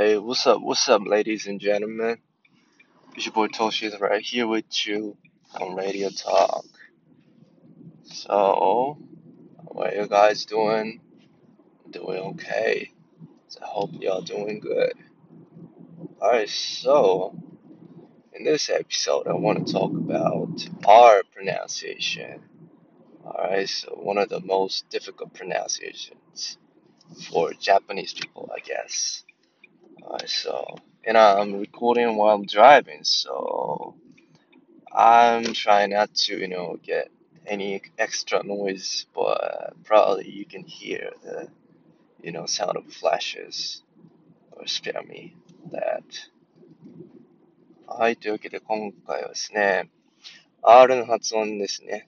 Hey, what's up? What's up, ladies and gentlemen? It's your boy Toshi right here with you on Radio Talk. So, how are you guys doing? Doing okay. So I hope y'all doing good. Alright, so in this episode, I want to talk about R pronunciation. Alright, so one of the most difficult pronunciations for Japanese people, I guess. Alright, so, and I'm recording while I'm driving, so I'm trying not to, you know, get any extra noise, but probably you can hear the, you know, sound of flashes, or spare me that. はい、というわけで今回はですね、R の発音ですね。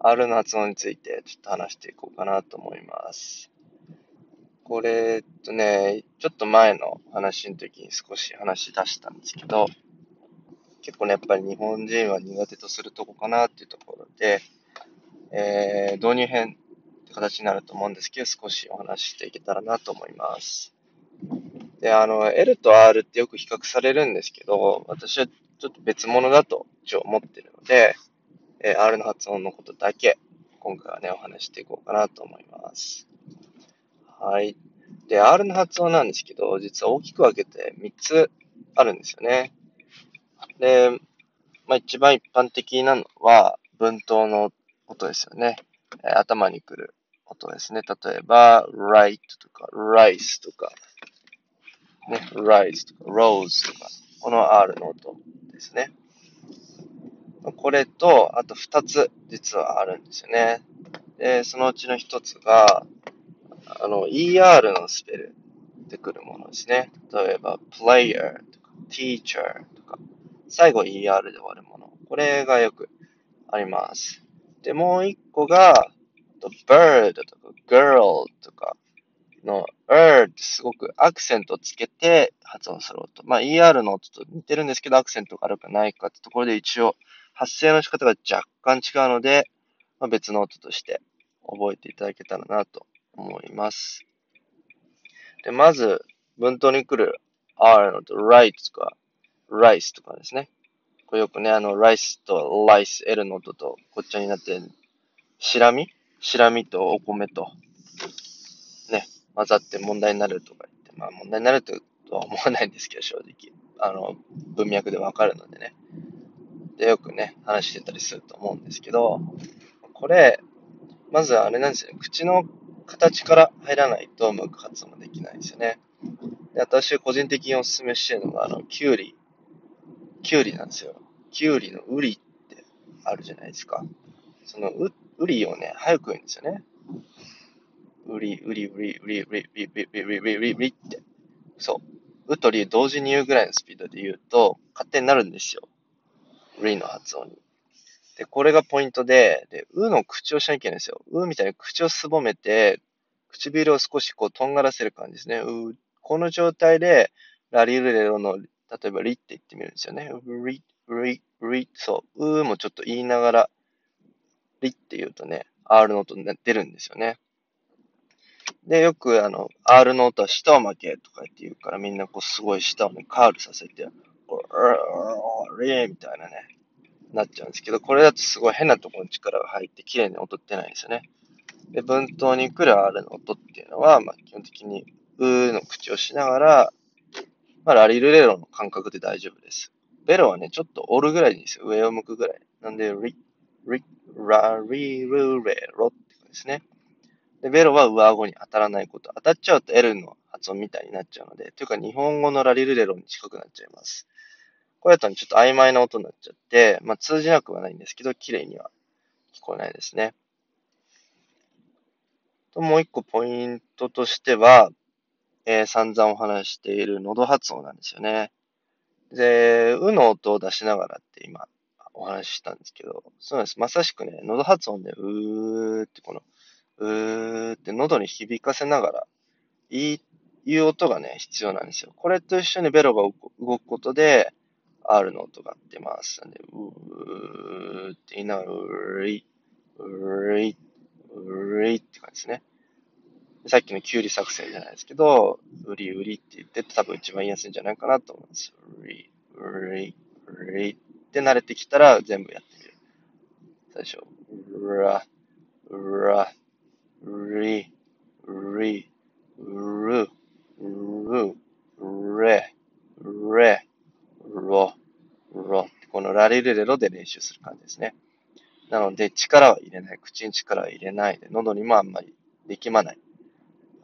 R の発音についてちょっと話していこうかなと思います。 これ、えっとね、ちょっと前の話の時に少し話し出したんですけど、結構ね、やっぱり日本人は苦手とするとこかなっていうところで、えー、導入編って形になると思うんですけど、少しお話ししていけたらなと思います。で、あの、L と R ってよく比較されるんですけど、私はちょっと別物だと一応思ってるので、えー、R の発音のことだけ、今回はね、お話していこうかなと思います。はい。で、R の発音なんですけど、実は大きく分けて3つあるんですよね。で、まあ、一番一般的なのは、文頭の音ですよね。え、頭に来る音ですね。例えば、right とか、rice とか、ね、rise とか、rose とか、この R の音ですね。これと、あと二つ実はあるんですよね。で、そのうちの一つが、あの、ER のスペルでくるものですね。例えば、player とか、teacher とか、最後 ER で終わるもの。これがよくあります。で、もう一個が、bird とか girl とかの er ってすごくアクセントをつけて発音する音。まあ ER の音と似てるんですけど、アクセントがあるかないかってところで一応発声の仕方が若干違うので、まあ、別の音として覚えていただけたらなと思います。で、まず、文頭に来る R のと right とか rice とかですね。これよくね、あの、rice と rice、L の音とこっちになって、しらみしらみとお米と、ね、混ざって問題になるとか言って、まあ問題になるとは思わないんですけど、正直。あの、文脈でわかるのでね。で、よくね、話してたりすると思うんですけど、これ、まずあれなんですよね。口の形から入らないとうまく発音できないんですよね。で私個人的にお勧めしてるのが、あの、キュウリ。キュウリなんですよ。キュウリのウリってあるじゃないですか。そのウ、ウリをね、早く言うんですよね。ウリ、ウリ、ウリ、ウリ、ウリ、ウリ、ウリ、ウリ、ウリ、ウリ、ウリって。そう。ウとリ同時に言うぐらいのスピードで言うと、勝手になるんですよ。ウリの発音に。で、これがポイントで、で、うの口をしなきゃいけないんですよ。うみたいに口をすぼめて、唇を少しこう、とんがらせる感じですね。う、この状態で、ラリルレロの、例えばリって言ってみるんですよね。リ、リ、リ、そう、うもちょっと言いながら、リって言うとね、R の音出るんですよね。で、よくあの、R の音は舌を巻けとか言って言うからみんなこうすごい舌をね、カールさせて、こう、リーみたいなね、なっちゃうんですけど、これだとすごい変なところに力が入って綺麗に音ってないんですよね。で、文頭に来る R の音っていうのは、まあ、基本的に、うーの口をしながら、まあ、ラリルレロの感覚で大丈夫です。ベロはね、ちょっと折るぐらいでいいんですよ。上を向くぐらい。なんで、リ、リ、ラリルレロって感じですね。で、ベロは上顎に当たらないこと。当たっちゃうと L の発音みたいになっちゃうので、というか日本語のラリルレロに近くなっちゃいます。これだとちょっと曖昧な音になっちゃって、まあ通じなくはないんですけど、綺麗には聞こえないですね。と、もう一個ポイントとしては、えー、散々お話している喉発音なんですよね。で、うの音を出しながらって今お話ししたんですけど、そうなんです。まさしくね、喉発音でうーってこの、うーって喉に響かせながら、いい、いう音がね、必要なんですよ。これと一緒にベロが動くことで、R の音が出ます。なんで、うーって言いながら、うーい、うーい、うーいって感じですね。さっきのキュウリ作戦じゃないですけど、売り売りって言って多分一番言いやすいんじゃないかなと思います。売り、売り、売りって慣れてきたら全部やってみる。最初、うら、うら、うり、うり、る、る、れ、れ、ろ、ろ。このラリルレロで練習する感じですね。なので、力は入れない。口に力は入れないで、喉にもあんまり力まない。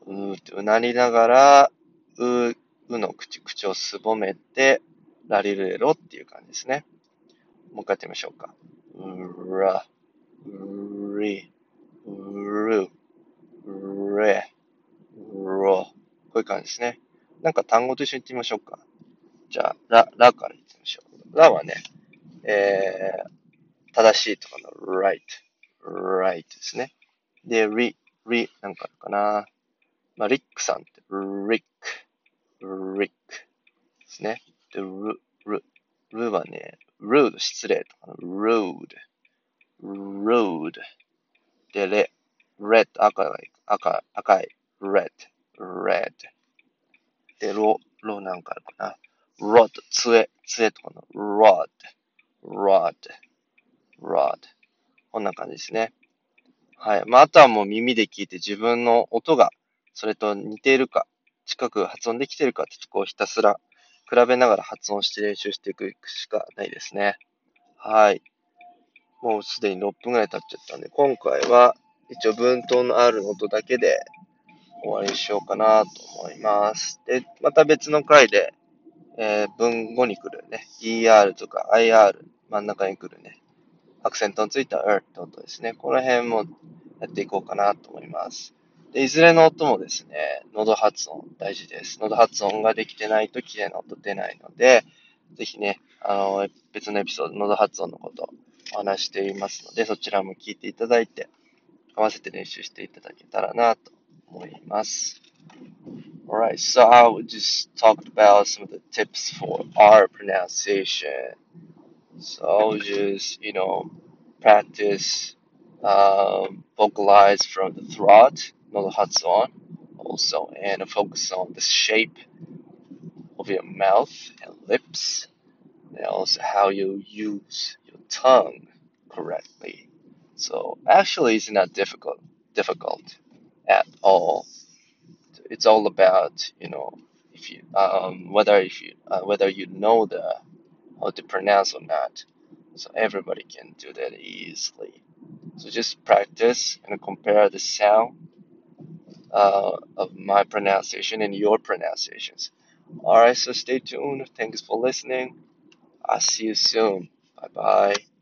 うーってうなりながら、う、うの口、口をすぼめて、ラリルレロっていう感じですね。もう一回やってみましょうか。うーら、うーり、うる、れ、うろ。こういう感じですね。なんか単語と一緒に言ってみましょうか。じゃあ、ラ、ラからってみましょう。ラはね、えー、正しいとかの right, right ですね。で、リ、リ、なんかあるかな。まあ、リックさんって、リック、リックですね。で、ル、ル、ルはね、ルード、失礼とかの、rude, rude。で、レ、red、赤い、赤、赤い、red, red。で、ロ、ロなんかあるかな。rod、杖、杖とかの rod, rod, rod。こんな感じですね。はい。まあ、あとはもう耳で聞いて自分の音がそれと似ているか、近く発音できているかってとこをひたすら比べながら発音して練習していくしかないですね。はい。もうすでに6分くらい経っちゃったんで、今回は一応文頭の R の音だけで終わりにしようかなと思います。で、また別の回でえー、文語に来るね、ER とか IR、真ん中に来るね、アクセントのついた ER って音ですね。この辺もやっていこうかなと思います。で、いずれの音もですね、喉発音大事です。喉発音ができてないと綺麗な音出ないので、ぜひね、あの、別のエピソード、喉発音のことお話していますので、そちらも聞いていただいて、合わせて練習していただけたらなと思います。Alright, so I would just talk about some of the tips for R pronunciation. So just, you know, practice um, vocalize from the throat, not the on, also, and focus on the shape of your mouth and lips, and also how you use your tongue correctly. So actually, it's not difficult, difficult at all it's all about you know if you um, whether if you uh, whether you know the how to pronounce or not. So everybody can do that easily. So just practice and compare the sound uh, of my pronunciation and your pronunciations. Alright, so stay tuned. Thanks for listening. I'll see you soon. Bye bye.